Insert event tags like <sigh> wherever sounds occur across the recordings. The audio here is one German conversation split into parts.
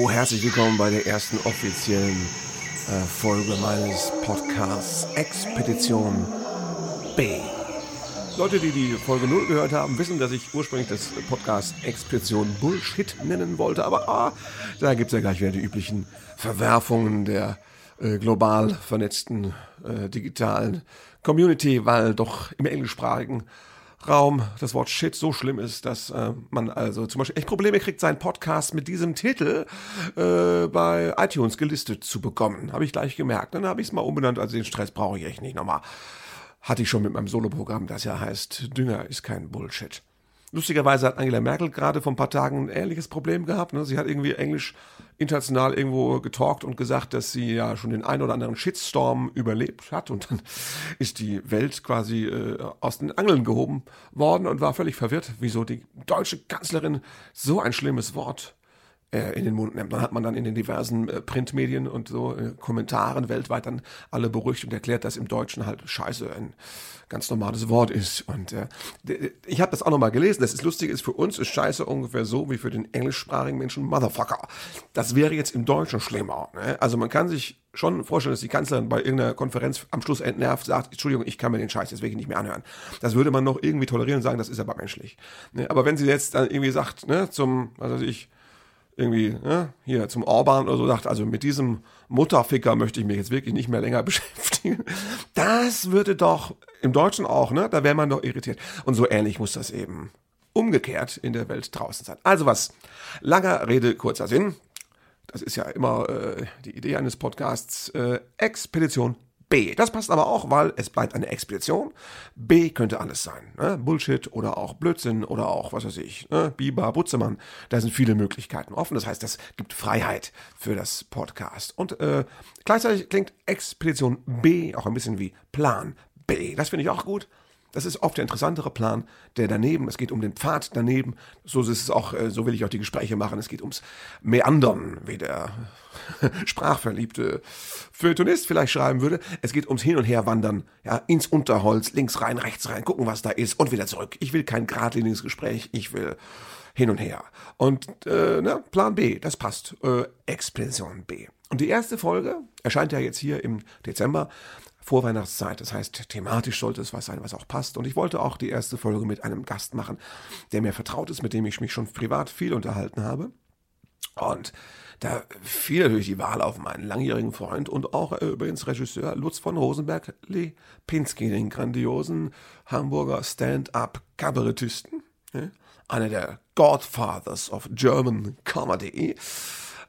Oh, herzlich willkommen bei der ersten offiziellen äh, Folge meines Podcasts Expedition B. Leute, die die Folge 0 gehört haben, wissen, dass ich ursprünglich das Podcast Expedition Bullshit nennen wollte, aber ah, da gibt es ja gleich wieder die üblichen Verwerfungen der äh, global vernetzten äh, digitalen Community, weil doch im englischsprachigen Raum das Wort Shit so schlimm ist, dass äh, man also zum Beispiel echt Probleme kriegt, seinen Podcast mit diesem Titel äh, bei iTunes gelistet zu bekommen. Habe ich gleich gemerkt. Dann habe ich es mal umbenannt, also den Stress brauche ich echt nicht nochmal. Hatte ich schon mit meinem Soloprogramm, das ja heißt, Dünger ist kein Bullshit. Lustigerweise hat Angela Merkel gerade vor ein paar Tagen ein ähnliches Problem gehabt. Ne? Sie hat irgendwie Englisch international irgendwo getalkt und gesagt, dass sie ja schon den ein oder anderen Shitstorm überlebt hat. Und dann <laughs> ist die Welt quasi äh, aus den Angeln gehoben worden und war völlig verwirrt, wieso die deutsche Kanzlerin so ein schlimmes Wort in den Mund nimmt. Dann hat man dann in den diversen äh, Printmedien und so äh, Kommentaren weltweit dann alle beruhigt und erklärt, dass im Deutschen halt Scheiße ein ganz normales Wort ist. Und äh, ich habe das auch nochmal gelesen. Das ist lustig, ist für uns ist Scheiße ungefähr so wie für den englischsprachigen Menschen Motherfucker. Das wäre jetzt im Deutschen schlimmer. Ne? Also man kann sich schon vorstellen, dass die Kanzlerin bei irgendeiner Konferenz am Schluss entnervt sagt, Entschuldigung, ich kann mir den Scheiß wirklich nicht mehr anhören. Das würde man noch irgendwie tolerieren und sagen, das ist aber menschlich. Ne? Aber wenn sie jetzt dann irgendwie sagt, ne, zum, was weiß ich, irgendwie ne, hier zum Orban oder so sagt, also mit diesem Mutterficker möchte ich mich jetzt wirklich nicht mehr länger <laughs> beschäftigen. Das würde doch im Deutschen auch, ne? Da wäre man doch irritiert. Und so ähnlich muss das eben umgekehrt in der Welt draußen sein. Also was? Langer Rede, kurzer Sinn. Das ist ja immer äh, die Idee eines Podcasts. Äh, Expedition B. Das passt aber auch, weil es bleibt eine Expedition. B könnte alles sein. Ne? Bullshit oder auch Blödsinn oder auch, was weiß ich, ne? Biber, Butzemann. Da sind viele Möglichkeiten offen. Das heißt, das gibt Freiheit für das Podcast. Und äh, gleichzeitig klingt Expedition B auch ein bisschen wie Plan B. Das finde ich auch gut. Das ist oft der interessantere Plan, der daneben, es geht um den Pfad daneben, so ist es auch, äh, so will ich auch die Gespräche machen, es geht ums Meandern, wie der <laughs> sprachverliebte Feuilletonist vielleicht schreiben würde. Es geht ums Hin- und Herwandern, ja, ins Unterholz, links rein, rechts rein, gucken, was da ist und wieder zurück. Ich will kein geradliniges Gespräch, ich will hin und her. Und äh, ne, Plan B, das passt. Äh, Expedition B. Und die erste Folge erscheint ja jetzt hier im Dezember. Vorweihnachtszeit. Das heißt, thematisch sollte es was sein, was auch passt. Und ich wollte auch die erste Folge mit einem Gast machen, der mir vertraut ist, mit dem ich mich schon privat viel unterhalten habe. Und da fiel natürlich die Wahl auf meinen langjährigen Freund und auch äh, übrigens Regisseur Lutz von Rosenberg-Lepinski, den grandiosen Hamburger Stand-up-Kabarettisten. Ja? Einer der Godfathers of German Comedy.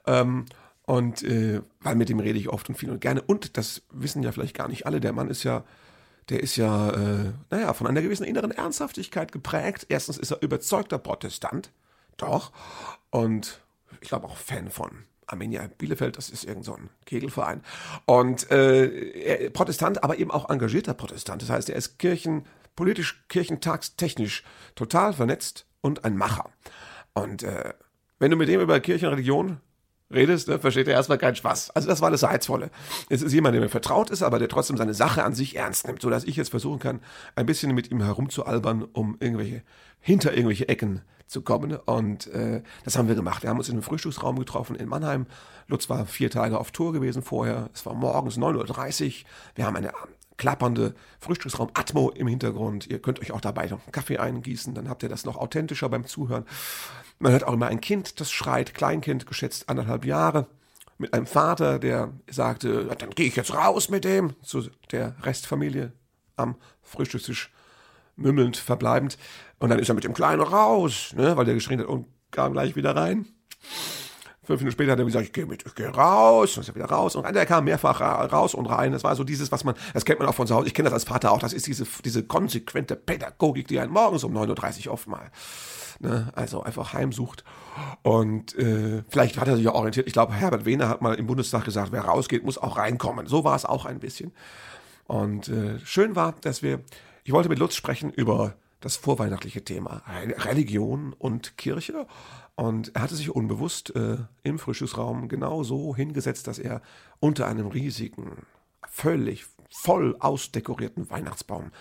Ähm, und äh, weil mit dem rede ich oft und viel und gerne. Und das wissen ja vielleicht gar nicht alle. Der Mann ist ja, der ist ja, äh, naja, von einer gewissen inneren Ernsthaftigkeit geprägt. Erstens ist er überzeugter Protestant. Doch. Und ich glaube auch Fan von Arminia Bielefeld, das ist irgend so ein Kegelverein. Und äh, Protestant, aber eben auch engagierter Protestant. Das heißt, er ist kirchen, politisch, kirchentagstechnisch total vernetzt und ein Macher. Und äh, wenn du mit dem über Kirche und Religion redest, ne, versteht er erstmal keinen Spaß. Also das war das Reizvolle. Es ist jemand, der mir vertraut ist, aber der trotzdem seine Sache an sich ernst nimmt, sodass ich jetzt versuchen kann, ein bisschen mit ihm herumzualbern, um irgendwelche, hinter irgendwelche Ecken zu kommen. Und äh, das haben wir gemacht. Wir haben uns in einem Frühstücksraum getroffen in Mannheim. Lutz war vier Tage auf Tour gewesen vorher. Es war morgens 9.30 Uhr. Wir haben eine klappernde Frühstücksraum Atmo im Hintergrund. Ihr könnt euch auch dabei noch einen Kaffee eingießen, dann habt ihr das noch authentischer beim Zuhören. Man hört auch immer ein Kind, das schreit, Kleinkind, geschätzt anderthalb Jahre, mit einem Vater, der sagte, dann gehe ich jetzt raus mit dem, zu der Restfamilie am Frühstückstisch mümmelnd verbleibend. Und dann ist er mit dem Kleinen raus, ne, weil der geschrien hat und kam gleich wieder rein. Fünf Minuten später hat er gesagt, ich gehe mit, ich gehe raus, und ist er wieder raus. Und er kam mehrfach raus und rein. Das war so dieses, was man, das kennt man auch von zu Hause. Ich kenne das als Vater auch. Das ist diese, diese konsequente Pädagogik, die einen morgens um 9.30 Uhr oft mal, ne, also einfach heimsucht. Und äh, vielleicht hat er sich ja orientiert. Ich glaube, Herbert Wehner hat mal im Bundestag gesagt, wer rausgeht, muss auch reinkommen. So war es auch ein bisschen. Und äh, schön war, dass wir, ich wollte mit Lutz sprechen über das vorweihnachtliche Thema Religion und Kirche. Und er hatte sich unbewusst äh, im Frühstücksraum genau so hingesetzt, dass er unter einem riesigen, völlig voll ausdekorierten Weihnachtsbaum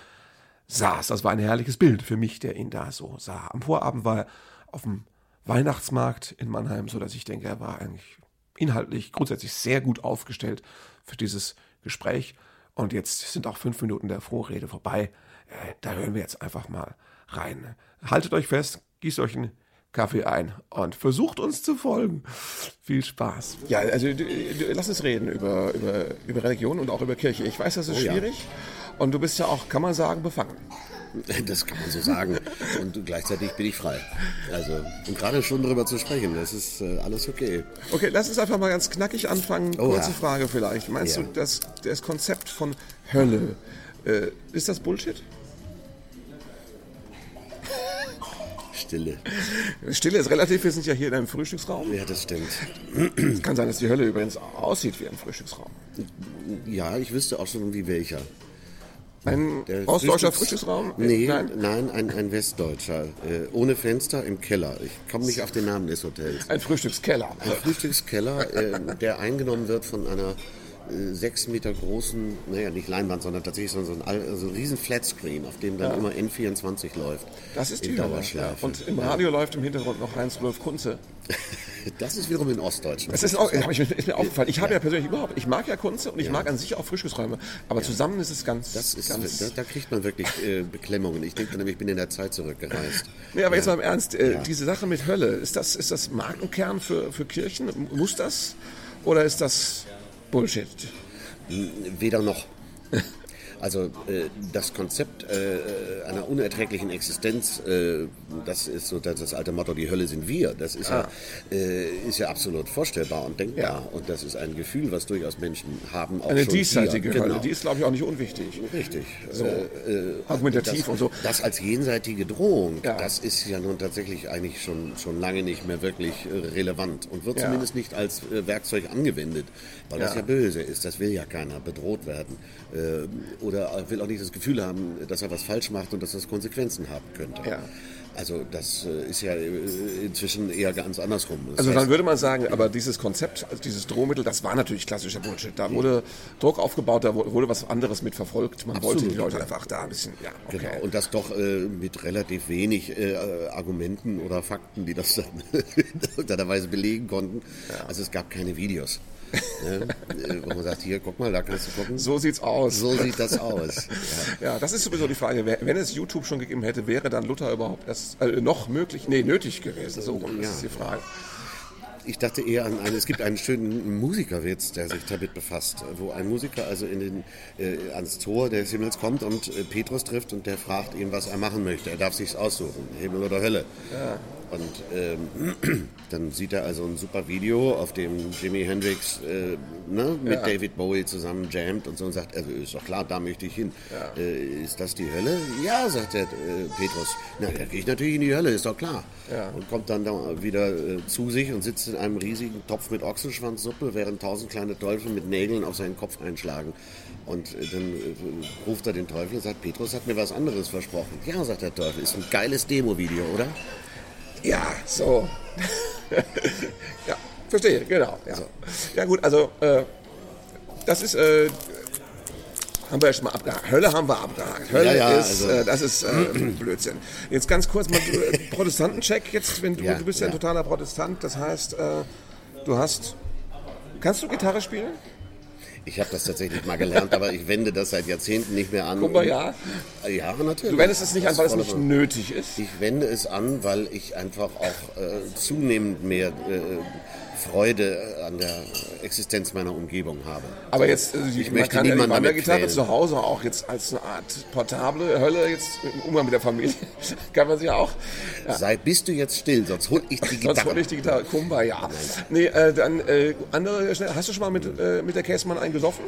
saß. Das war ein herrliches Bild für mich, der ihn da so sah. Am Vorabend war er auf dem Weihnachtsmarkt in Mannheim, sodass ich denke, er war eigentlich inhaltlich grundsätzlich sehr gut aufgestellt für dieses Gespräch. Und jetzt sind auch fünf Minuten der Vorrede vorbei. Äh, da hören wir jetzt einfach mal rein. Haltet euch fest, gießt euch einen Kaffee ein und versucht uns zu folgen. Viel Spaß. Ja, also du, du, lass uns reden über, über, über Religion und auch über Kirche. Ich weiß, das ist oh, schwierig. Ja. Und du bist ja auch, kann man sagen, befangen. Das kann man so sagen. Und gleichzeitig bin ich frei. Also, und gerade schon darüber zu sprechen, das ist äh, alles okay. Okay, lass uns einfach mal ganz knackig anfangen. Oh, Kurze ja. Frage vielleicht. Meinst ja. du, dass das Konzept von Hölle, äh, ist das Bullshit? Stille. Stille ist relativ, wir sind ja hier in einem Frühstücksraum. Ja, das stimmt. Es <clears throat> kann sein, dass die Hölle übrigens aussieht wie ein Frühstücksraum. Ja, ich wüsste auch schon, wie welcher. Ein der ostdeutscher Frühstücksraum? Nee, nein, nein ein, ein westdeutscher. Äh, ohne Fenster im Keller. Ich komme nicht auf den Namen des Hotels. Ein Frühstückskeller. Ein Frühstückskeller, äh, der eingenommen wird von einer äh, sechs Meter großen, naja, nicht Leinwand, sondern tatsächlich so ein, so ein riesen Flatscreen, auf dem dann ja. immer N24 läuft. Das ist die Dauerschleife. Ja. Und im Radio läuft im Hintergrund noch Heinz-Rudolf Kunze. <laughs> das ist wiederum in Ostdeutschland. Das ist, auch, ich, ist mir aufgefallen. Ich habe ja persönlich überhaupt, ich mag ja Kunze und ich mag an sich auch Frühstücksräume, aber zusammen ist es ganz... Das ist, ganz da, da, kriegt man wirklich äh, Beklemmungen. Ich denke nämlich, ich bin in der Zeit zurückgereist. Nee, aber jetzt mal im Ernst, äh, diese Sache mit Hölle, ist das, ist das Markenkern für, für Kirchen? Muss das? Oder ist das Bullshit? Weder noch. <laughs> Also äh, das Konzept äh, einer unerträglichen Existenz, äh, das ist so das, das, alte Motto, die Hölle sind wir. Das ist, ah. ja, äh, ist ja absolut vorstellbar und denkbar. Ja. Und das ist ein Gefühl, was durchaus Menschen haben. Auch Eine diesseitige Hölle, genau. die ist, glaube ich, auch nicht unwichtig. Richtig. So, äh, äh, argumentativ das, und so. Das als jenseitige Drohung, ja. das ist ja nun tatsächlich eigentlich schon, schon lange nicht mehr wirklich relevant und wird zumindest nicht als Werkzeug angewendet, weil das ja böse ist. Das will ja keiner bedroht werden oder will auch nicht das Gefühl haben, dass er was falsch macht und dass das Konsequenzen haben könnte. Ja. Also das äh, ist ja äh, inzwischen eher ganz andersrum. Das also dann würde man sagen, aber dieses Konzept, also dieses Drohmittel, das war natürlich klassischer Bullshit. Da wurde Druck aufgebaut, da wurde was anderes mit verfolgt. Man Absolut, wollte die Leute einfach da ein bisschen, ja, okay. Genau, und das doch äh, mit relativ wenig äh, Argumenten oder Fakten, die das dann <laughs> in irgendeiner Weise belegen konnten. Ja. Also es gab keine Videos. Ne? Wo man sagt, hier, guck mal, da kannst du gucken. So sieht's aus. So sieht das aus. Ja, ja das ist sowieso die Frage. Wenn es YouTube schon gegeben hätte, wäre dann Luther überhaupt erst, äh, noch möglich, nee, nötig gewesen? So rum, das ja. ist die Frage. Ich dachte eher an einen, es gibt einen schönen Musikerwitz, der sich damit befasst, wo ein Musiker also in den, äh, ans Tor des Himmels kommt und äh, Petrus trifft und der fragt ihn, was er machen möchte. Er darf sich's aussuchen, Himmel oder Hölle. Ja. Und ähm, <clears throat> dann sieht er also ein super Video, auf dem Jimi Hendrix äh, ne, mit ja. David Bowie zusammen jammt und so und sagt, also ist doch klar, da möchte ich hin. Ja. Äh, ist das die Hölle? Ja, sagt der äh, Petrus. Na, da gehe ich natürlich in die Hölle, ist doch klar. Ja. Und kommt dann da wieder äh, zu sich und sitzt in einem riesigen Topf mit Ochsenschwanzsuppe, während tausend kleine Teufel mit Nägeln auf seinen Kopf einschlagen. Und äh, dann äh, ruft er den Teufel und sagt, Petrus hat mir was anderes versprochen. Ja, sagt der Teufel, ist ein geiles Demo-Video, oder? Ja, so. <laughs> ja, verstehe, genau. Ja, ja gut, also äh, das ist, äh, haben wir ja schon mal abgehakt. Hölle haben wir abgehakt. Hölle ja, ja, ist, also. äh, das ist äh, Blödsinn. Jetzt ganz kurz mal äh, Protestantencheck. Jetzt, wenn du, ja, du bist ja ein totaler Protestant, das heißt, äh, du hast, kannst du Gitarre spielen? Ich habe das tatsächlich mal gelernt, aber ich wende das seit Jahrzehnten nicht mehr an. Guck mal, ja. Ja, natürlich. Du wendest es nicht an, weil es nicht nötig ist? Ich wende es an, weil ich einfach auch äh, zunehmend mehr äh, Freude an der Existenz meiner Umgebung habe. Aber jetzt, also ich möchte kann niemanden ja die Wandergitarre zu Hause auch jetzt als eine Art portable Hölle jetzt im Umgang mit der Familie <laughs> kann man sich auch. Ja. Sei, bist du jetzt still, sonst hol ich die Gitarre. <laughs> sonst hol ich die Gitarre. Kumba, ja. Nee, äh, dann äh, andere schnell. Hast du schon mal mit, äh, mit der Käsemann eingesoffen?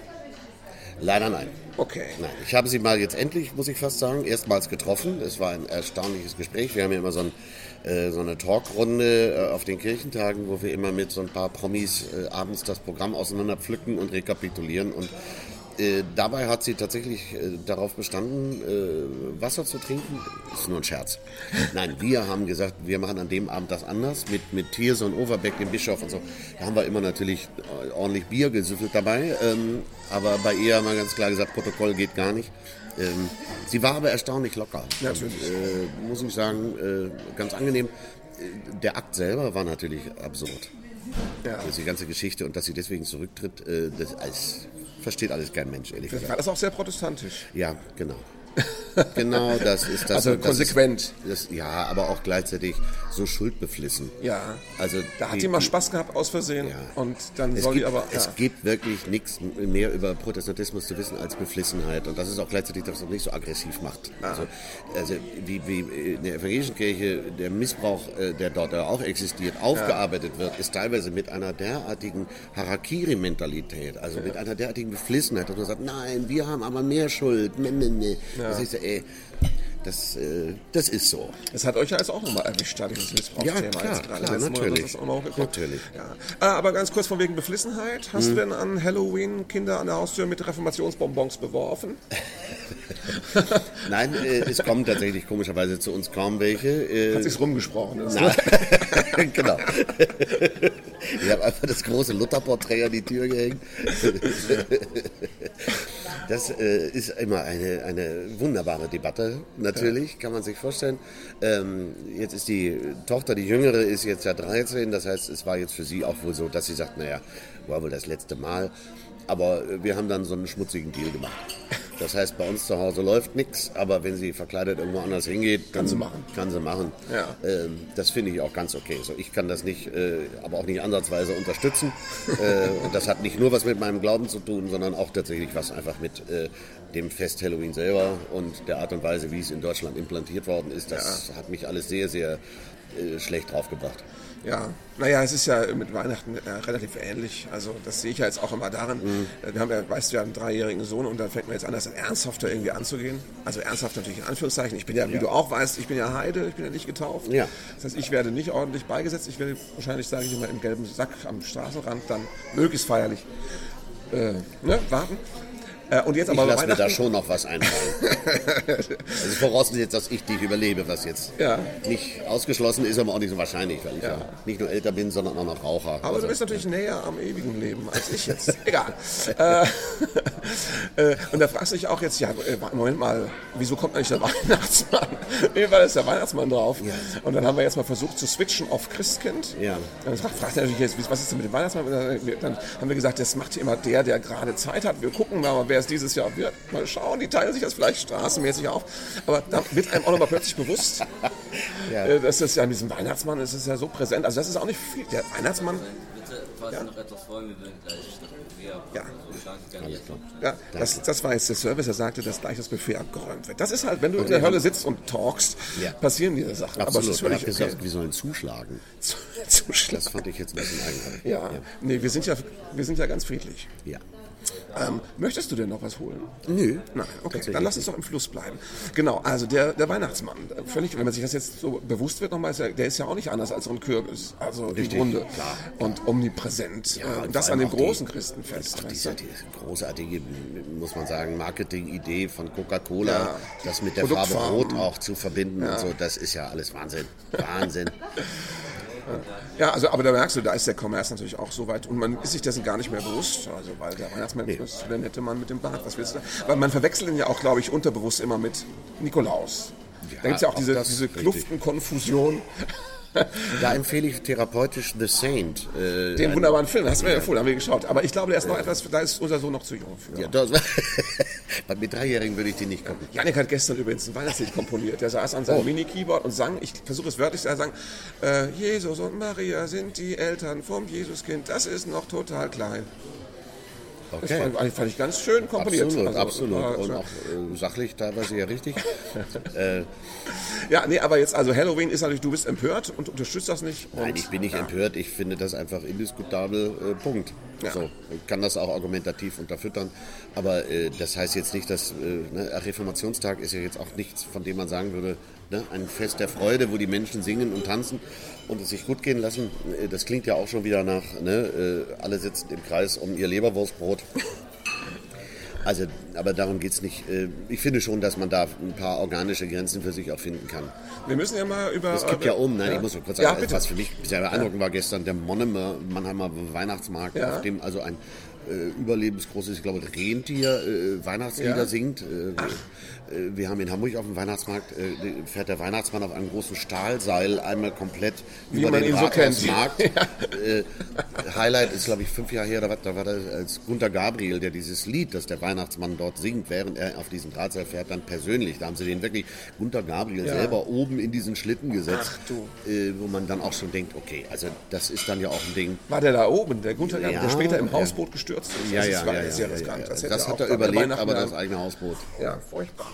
Leider nein. Okay. Nein, ich habe sie mal jetzt endlich, muss ich fast sagen, erstmals getroffen. Es war ein erstaunliches Gespräch. Wir haben ja immer so, ein, äh, so eine Talkrunde äh, auf den Kirchentagen, wo wir immer mit so ein paar Promis äh, abends das Programm auseinander pflücken und rekapitulieren. Und äh, dabei hat sie tatsächlich äh, darauf bestanden, äh, Wasser zu trinken. Das ist nur ein Scherz. <laughs> Nein, wir haben gesagt, wir machen an dem Abend das anders mit, mit Thierse und Overbeck, dem Bischof und so. Da haben wir immer natürlich äh, ordentlich Bier gesüffelt dabei. Ähm, aber bei ihr haben wir ganz klar gesagt, Protokoll geht gar nicht. Ähm, sie war aber erstaunlich locker. Natürlich. Und, äh, muss ich sagen, ganz angenehm der Akt selber war natürlich absurd. Ja. Also die ganze Geschichte und dass sie deswegen zurücktritt, das alles, versteht alles kein Mensch, ehrlich gesagt. das auch sehr protestantisch? Ja, genau. genau, das ist das. Also das konsequent. Ist, das, ja, aber auch gleichzeitig so schuldbeflissen. Ja. Also Da hat die- mal Spaß gehabt aus Versehen Ja. und dann Es soll gibt, die aber. es ja. gibt wirklich nichts mehr über Protestantismus zu wissen als Beflissenheit. Und das ist auch gleichzeitig das, was uns nicht so aggressiv macht. Also, also wie, wie in der evangelischen Kirche der Missbrauch, äh, der dort auch existiert, aufgearbeitet wird, ist teilweise mit einer derartigen Harakiri-Mentalität, also mit einer derartigen Beflissenheit, dass man sagt, nein, wir haben aber mehr Schuld. Nee, nee, nee. Das ist, ey, das, äh, das ist so. Das hat euch ja jetzt auch nochmal erwischt, dieses Missbrauchsthema. Ja, klar, klar, Mal natürlich. Natürlich. Ja. Ah, aber ganz kurz von wegen Beflissenheit. Hast Mhm. du denn an Halloween Kinder an der Haustür mit Reformationsbonbons beworfen? <laughs> Nein, äh, es kommen tatsächlich komischerweise zu uns kaum welche. Äh, Hat sich's rumgesprochen. Na, <laughs> genau. Ich habe einfach das große Lutherporträt an die Tür gehängt. <laughs> Das äh, ist immer eine, eine wunderbare Debatte, natürlich, kann man sich vorstellen. Ähm, jetzt ist die Tochter, die Jüngere, ist jetzt ja 13, das heißt, es war jetzt für sie auch wohl so, dass sie sagt, naja, war wohl das letzte Mal. Aber äh, wir haben dann so einen schmutzigen Deal gemacht. Das heißt, bei uns zu Hause läuft nichts, aber wenn sie verkleidet irgendwo anders hingeht, Kann sie machen. Kann sie machen. Ja. Ähm, das finde ich auch ganz okay. So, ich kann das nicht, äh, aber auch nicht ansatzweise unterstützen. äh, und das hat nicht nur was mit meinem Glauben zu tun, sondern auch tatsächlich was einfach mit äh, dem Fest Halloween selber und der Art und Weise, wie es in Deutschland implantiert worden ist. Das hat mich alles sehr, sehr äh, schlecht draufgebracht. Ja, naja, es ist ja mit Weihnachten äh, relativ ähnlich. Also das sehe ich ja jetzt auch immer darin. Mhm. Äh, Wir haben ja, weißt du, ja einen dreijährigen Sohn und da fängt man jetzt an, das ernsthafter irgendwie anzugehen. Also ernsthaft natürlich in Anführungszeichen. Ich bin ja, wie du auch weißt, ich bin ja Heide, ich bin ja nicht getauft. Ja. Das heißt, ich werde nicht ordentlich beigesetzt. Ich werde wahrscheinlich, sage ich immer, im gelben Sack am Straßenrand dann möglichst feierlich äh, ne, warten. Äh, und jetzt Ich aber bei lasse mir da schon noch was einfallen. <laughs> also vorausgesetzt, dass ich dich überlebe, was jetzt Ja. nicht ausgeschlossen ist, aber auch nicht so wahrscheinlich, weil ich ja, nicht nur älter bin, sondern auch noch Raucher. Aber Also- du bist natürlich näher am ewigen Leben als ich jetzt. <laughs> Egal. äh, <laughs> äh, und da fragst du dich auch jetzt, ja, äh, Moment mal, wieso kommt eigentlich der Weihnachtsmann? Wie war das der Weihnachtsmann drauf? Und dann haben wir jetzt mal versucht zu switchen auf Christkind. Ja. Dann fragt er natürlich jetzt, was ist denn mit dem Weihnachtsmann? Dann haben wir gesagt, das macht immer der, der gerade Zeit hat. Wir gucken mal, wer es dieses Jahr wird. Mal schauen, die teilen sich das vielleicht straßenmäßig auf. Aber da wird einem auch nochmal plötzlich bewusst, <laughs> Ja. äh, dass das ja an diesem Weihnachtsmann ist es ja so präsent. Also das ist auch nicht viel. Der Weihnachtsmann Bitte, falls Sie noch etwas wollen, wir würden gleich das Buffet Ja. so jetzt noch. Ja, das, das war jetzt der Service, der sagte, dass gleich das Buffet abgeräumt wird. Das ist halt, wenn du in der Hölle sitzt und talkst, Ja. passieren diese Sachen. Aber es Absolut. ist Ich habe völlig gesagt, okay. wir sollen zuschlagen. <laughs> Zu, zu schlimm. Das fand ich jetzt ein bisschen eigenartig. Ja, nee, wir sind ja, wir sind ja ganz friedlich. ja. Ähm, möchtest du denn noch was holen? Nö. Nein, okay, dann lass uns doch im Fluss bleiben. Genau, also der, der Weihnachtsmann, völlig, wenn man sich das jetzt so bewusst wird nochmal, ist er- der ist ja auch nicht anders als so ein Kürbis, also Richtig, im Grunde. klar. Und omnipräsent. Ja, äh, und das an dem auch die- großen Christenfest. Auch weißt diese, diese großartige, muss man sagen, Marketing-Idee von Coca-Cola, Ja. das mit der Farbe. Rot auch zu verbinden und so, das ist ja alles Wahnsinn. Wahnsinn. <laughs> Ja, also, aber da merkst du, da ist der Kommerz natürlich auch so weit und man ist sich dessen gar nicht mehr bewusst. Also, weil der Weihnachtsmann ist der nette Mann mit dem Bart. Was willst du? da? Weil man verwechselt ihn ja auch, glaube ich, unterbewusst immer mit Nikolaus. da gibt es ja auch auch diese, diese. Kluftenkonfusion. Da empfehle ich therapeutisch The Saint. Äh, Den wunderbaren Film, hast du mir empfohlen, haben wir geschaut. Aber ich glaube, der ist noch etwas, da ist unser Sohn noch zu jung für. Ja, das, <laughs> mit Dreijährigen würde ich den nicht gucken. Janik hat gestern übrigens ein Weihnachtslied komponiert. Der saß an seinem Mini-Keyboard und sang, ich versuche es wörtlich zu sagen, äh, Jesus und Maria sind die Eltern vom Jesuskind, das ist noch total klein. Das Okay. fand, fand ich ganz schön komponiert. Absolut, Also, absolut. war Und auch äh, sachlich teilweise ja richtig. <laughs> äh, Ja, nee, aber jetzt, also Halloween ist natürlich, du bist empört und unterstützt das nicht. Nein, ich bin nicht empört. Ich finde das einfach indiskutabel. Äh, Punkt. Ja. So, ich kann das auch argumentativ unterfüttern. Aber äh, das heißt jetzt nicht, dass äh, ne, Reformationstag ist ja jetzt auch nichts, von dem man sagen würde, ne, ein Fest der Freude, wo die Menschen singen und tanzen und es sich gut gehen lassen. Äh, Das klingt ja auch schon wieder nach, ne, äh, alle sitzen im Kreis um ihr Leberwurstbrot. Also, aber darum geht's nicht. Äh, Ich finde schon, dass man da ein paar organische Grenzen für sich auch finden kann. Wir müssen ja mal über... Es gibt ja um, nein, ich muss noch kurz Ja, sagen, bitte. was für mich sehr beeindruckend war gestern, der Monnemer Mannheimer Weihnachtsmarkt, Ja. auf dem also ein äh, überlebensgroßes, ich glaube, Rentier äh, Weihnachtslieder Ja. singt. Äh, äh, wir haben in Hamburg auf dem Weihnachtsmarkt, äh, fährt der Weihnachtsmann auf einem großen Stahlseil einmal komplett Wie über man den ihn so kennt. Rathausmarkt. <laughs> äh, Highlight ist, glaube ich, fünf Jahre her, da war, da war das als Gunter Gabriel, der dieses Lied, das der Weihnachtsmann dort singt, während er auf diesen Drahtseil fährt, dann persönlich. Da haben sie den wirklich, Gunter Gabriel Ja. selber oben in diesen Schlitten gesetzt, wo man dann auch schon denkt, okay, also das ist dann ja auch ein Ding. War der da oben, der Gunther Gabriel, Ja, der später im ja. Hausboot gestürzt ist? Ja, das ja, war ja, sehr ja, riskant. ja. Das, Das hat er überlebt, aber das eigene Hausboot. Ja, furchtbar.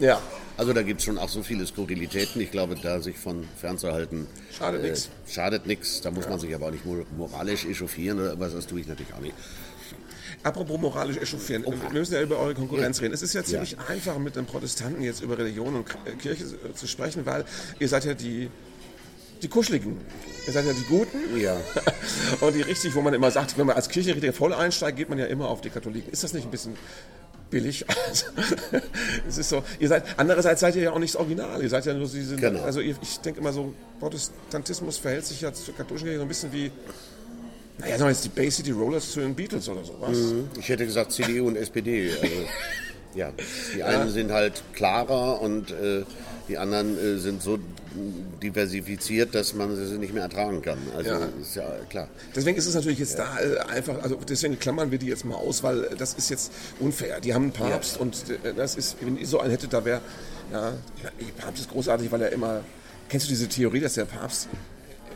Ja. Also da gibt es schon auch so viele Skurrilitäten. Ich glaube, da sich von fernzuhalten, Schadet nix. Schadet nichts. Da muss man sich aber auch nicht mor- moralisch echauffieren oder was. Das tue ich natürlich auch nicht. Apropos moralisch echauffieren, wir müssen ja über eure Konkurrenz reden. Es ist ja ziemlich einfach, mit den Protestanten jetzt über Religion und äh, Kirche äh, zu sprechen, weil ihr seid ja die, die Kuscheligen. Ihr seid ja die Guten. Ja. <laughs> Und die richtig, wo man immer sagt, wenn man als Kirchenrichter voll einsteigt, geht man ja immer auf die Katholiken. Ist das nicht ein bisschen billig? <laughs> Also, es ist so. Ihr seid, andererseits seid ihr ja auch nicht das Original. Ihr seid ja nur so diese, Genau. also ihr, ich denke immer so, Protestantismus verhält sich ja zur katholischen Kirche so ein bisschen wie, naja, sagen wir jetzt die Bay City Rollers zu den Beatles oder sowas. Ich hätte gesagt CDU und SPD. Also, ja, die einen sind halt klarer und äh, die anderen äh, sind so diversifiziert, dass man sie nicht mehr ertragen kann. Also Ja. ist ja klar. Deswegen ist es natürlich jetzt da äh, einfach, also deswegen klammern wir die jetzt mal aus, weil äh, das ist jetzt unfair. Die haben einen Papst und äh, das ist, wenn ihr so einen hättet, da wäre, ja, der Papst ist großartig, weil er immer, kennst du diese Theorie, dass der Papst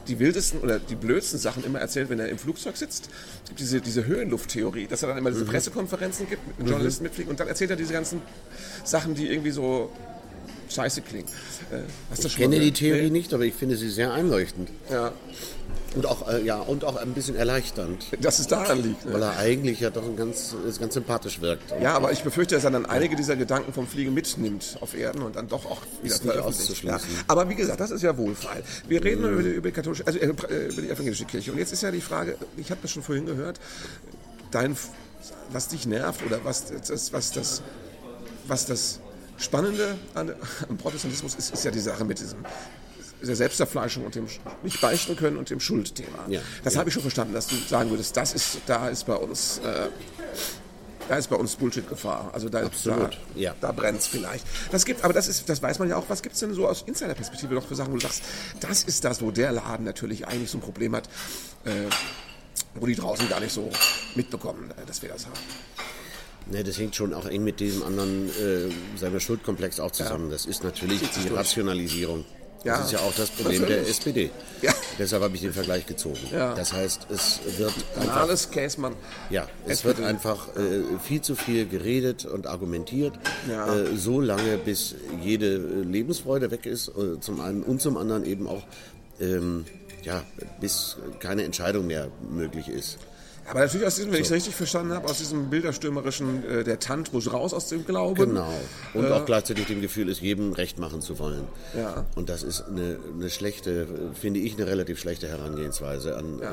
die wildesten oder die blödsten Sachen immer erzählt, wenn er im Flugzeug sitzt. Es gibt diese, diese Höhenlufttheorie, dass er dann immer diese Pressekonferenzen gibt, mit Journalisten mitfliegen und dann erzählt er diese ganzen Sachen, die irgendwie so scheiße klingen. Äh, hast Ich kenne die? Theorie nicht, aber ich finde sie sehr einleuchtend. Nee? Ja, Und auch, äh, ja, und auch ein bisschen erleichternd. dass es daran liegt. Ne? Weil er eigentlich ja doch ganz, ganz sympathisch wirkt. Ja, aber ich befürchte, dass er dann einige dieser Gedanken vom Fliegen mitnimmt auf Erden und dann doch auch wieder Ist nicht veröffentlicht. Ja. auszuschließen. Aber wie gesagt, das ist ja wohlfeil. Wir reden nur über die, über die katholische, also äh, über die evangelische Kirche. Und jetzt ist ja die Frage, ich habe das schon vorhin gehört, dein, was dich nervt oder was das, was das, was das Spannende an, am Protestantismus ist, ist ja die Sache mit diesem der Selbsterfleischung und dem nicht beichten können und dem Schuldthema. Ja, das ja. habe ich schon verstanden, dass du sagen würdest, das ist, da ist bei uns, äh, da ist bei uns Bullshit-Gefahr. Also da, Absolut, da, ja. da brennt es vielleicht. Was gibt, aber das ist, das weiß man ja auch. Was gibt es denn so aus Insider-Perspektive noch für Sachen, wo du sagst, das ist das, wo der Laden natürlich eigentlich so ein Problem hat, äh, wo die draußen gar nicht so mitbekommen, äh, dass wir das haben. Ne, das hängt schon auch eng mit diesem anderen, äh, seiner Schuldkomplex auch zusammen. Das ist natürlich die durch. Rationalisierung. Ja, Das ist ja auch das Problem der natürlich. SPD. Ja. Deshalb habe ich den Vergleich gezogen. Ja. Das heißt, es wird einfach alles Käsmann. Ja, es SPD. wird einfach äh, viel zu viel geredet und argumentiert, Ja. äh, so lange, bis jede äh, Lebensfreude weg ist, äh, zum einen und zum anderen eben auch, ähm, ja, bis keine Entscheidung mehr möglich ist. Aber natürlich aus diesem, wenn ich es richtig verstanden habe, aus diesem bilderstürmerischen, äh, der Tant muss raus aus dem Glauben. Genau. Und auch gleichzeitig dem Gefühl, es jedem recht machen zu wollen. Ja. Und das ist eine, eine schlechte, finde ich, eine relativ schlechte Herangehensweise an, äh,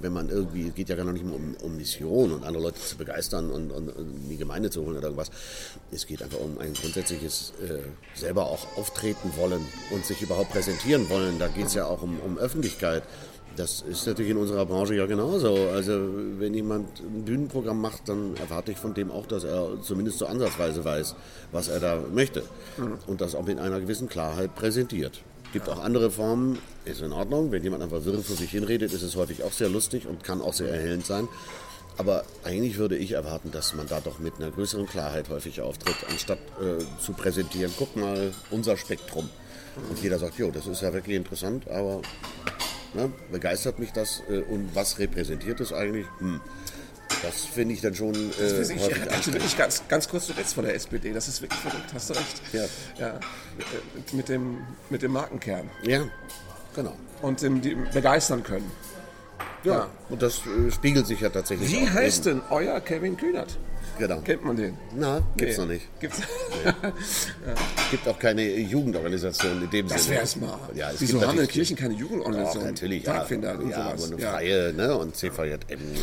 wenn man irgendwie, es geht ja gar noch nicht mehr um, um Mission und andere Leute zu begeistern und, und, und die Gemeinde zu holen oder irgendwas. Es geht einfach um ein grundsätzliches äh, selber auch auftreten wollen und sich überhaupt präsentieren wollen. Da geht es ja auch um, um Öffentlichkeit. Das ist natürlich in unserer Branche ja genauso. Also wenn jemand ein Bühnenprogramm macht, dann erwarte ich von dem auch, dass er zumindest so ansatzweise weiß, was er da möchte. Und das auch mit einer gewissen Klarheit präsentiert. Gibt auch andere Formen, ist in Ordnung. Wenn jemand einfach wirr vor sich hinredet, ist es häufig auch sehr lustig und kann auch sehr erhellend sein. Aber eigentlich würde ich erwarten, dass man da doch mit einer größeren Klarheit häufig auftritt, anstatt äh, zu präsentieren, guck mal, unser Spektrum. Und jeder sagt, jo, das ist ja wirklich interessant, aber Ne? Begeistert mich das äh, und was repräsentiert es eigentlich? Hm. Das finde ich dann schon äh, Das weiß ich, ja, anstrengend. wirklich ganz, ganz kurz, redest von der SPD, das ist wirklich verrückt, hast du recht. Ja. ja äh, mit, dem, mit dem Markenkern Ja, genau. und dem, die begeistern können. Ja, und das äh, spiegelt sich ja tatsächlich Wie heißt eben. denn euer Kevin Kühnert? Genau. Kennt man den? Na, gibt's Nee. noch nicht. Gibt's? <laughs> Gibt auch keine Jugendorganisation in dem Das Sinne. wär's mal. Ja, es Wieso gibt haben Kirchen keine Doch, Jugendorganisation? natürlich, Pfadfinder ja. und ja, sowas. aber eine Ja. freie, ne, und CVJM.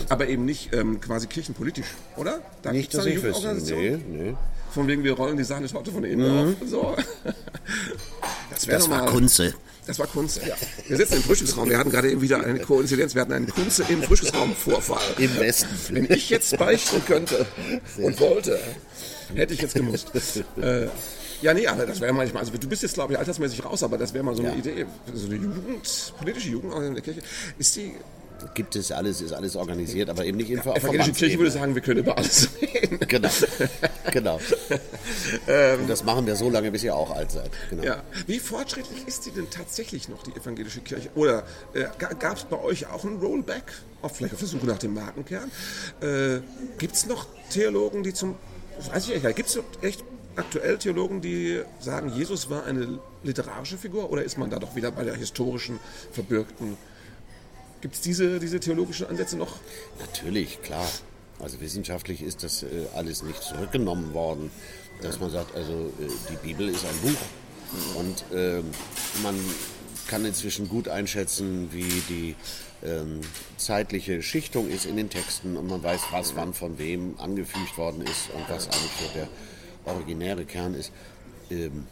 Aber eben nicht ähm, quasi kirchenpolitisch, oder? Da Nicht, dass ich wüsste. Jugendorganisation? Nee, nee. Von wegen, wir rollen die Sahnetorte von innen auf. So. <laughs> Das wäre Das doch war mal... Kunze. Das war Kunze, ja. Wir sitzen im Frühstücksraum. Wir hatten gerade eben wieder eine Koinzidenz. Wir hatten einen Kunze im Frühstücksraum Vorfall. Im Westen. Wenn ich jetzt beichten könnte und wollte, hätte ich jetzt gemusst. Äh, ja, nee, aber das wäre manchmal, also du bist jetzt, glaube ich, altersmäßig raus, aber das wäre mal so eine Ja. Idee. So eine Jugend, politische Jugend in der Kirche. Ist die Gibt es alles, ist alles organisiert, aber eben nicht in Ver- evangelische Kirche würde sagen, wir können über alles reden. <laughs> Genau, genau. <laughs> Und das machen wir so lange, bis ihr auch alt seid. Genau. Ja. Wie fortschrittlich ist die denn tatsächlich noch, die evangelische Kirche? Oder äh, gab es bei euch auch ein Rollback? Auf, vielleicht auf der Suche nach dem Markenkern? Äh, Gibt es noch Theologen, die zum. Weiß ich nicht. Gibt es echt aktuell Theologen, die sagen, Jesus war eine literarische Figur? Oder ist man da doch wieder bei der historischen, verbürgten. Gibt es diese, diese theologischen Ansätze noch? Natürlich, klar. Also wissenschaftlich ist das äh, alles nicht zurückgenommen worden, dass man sagt, also äh, die Bibel ist ein Buch und ähm, man kann inzwischen gut einschätzen, wie die ähm, zeitliche Schichtung ist in den Texten und man weiß, was wann von wem angefügt worden ist und was eigentlich so der originäre Kern ist. Ähm,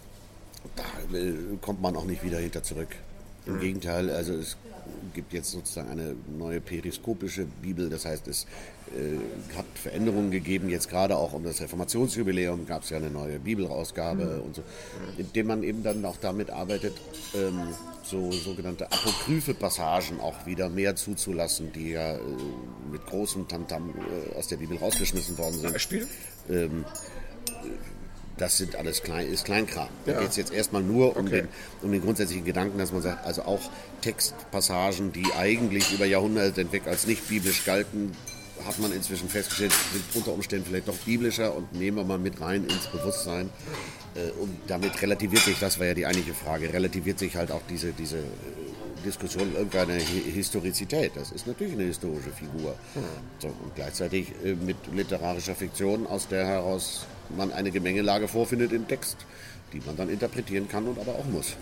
da äh, kommt man auch nicht wieder hinter zurück. Im Gegenteil, also es gibt jetzt sozusagen eine neue periskopische Bibel, das heißt, es äh, hat Veränderungen gegeben, jetzt gerade auch um das Reformationsjubiläum gab es ja eine neue Bibelausgabe und so, indem man eben dann auch damit arbeitet, ähm, so sogenannte apokryphe Passagen auch wieder mehr zuzulassen, die ja äh, mit großem Tamtam äh, aus der Bibel rausgeschmissen worden sind. Beispiel? Das sind alles klein, ist Kleinkram. Da Ja. geht es jetzt erstmal nur um, Okay. den, um den grundsätzlichen Gedanken, dass man sagt, also auch Textpassagen, die eigentlich über Jahrhunderte hinweg als nicht biblisch galten, hat man inzwischen festgestellt, sind unter Umständen vielleicht doch biblischer und nehmen wir mal mit rein ins Bewusstsein. Äh, Und damit relativiert sich, das war ja die eigentliche Frage, relativiert sich halt auch diese, diese äh, Diskussion irgendeiner Hi- Historizität. Das ist natürlich eine historische Figur. So, und gleichzeitig äh, mit literarischer Fiktion, aus der heraus man eine Gemengelage vorfindet im Text, die man dann interpretieren kann und aber auch muss.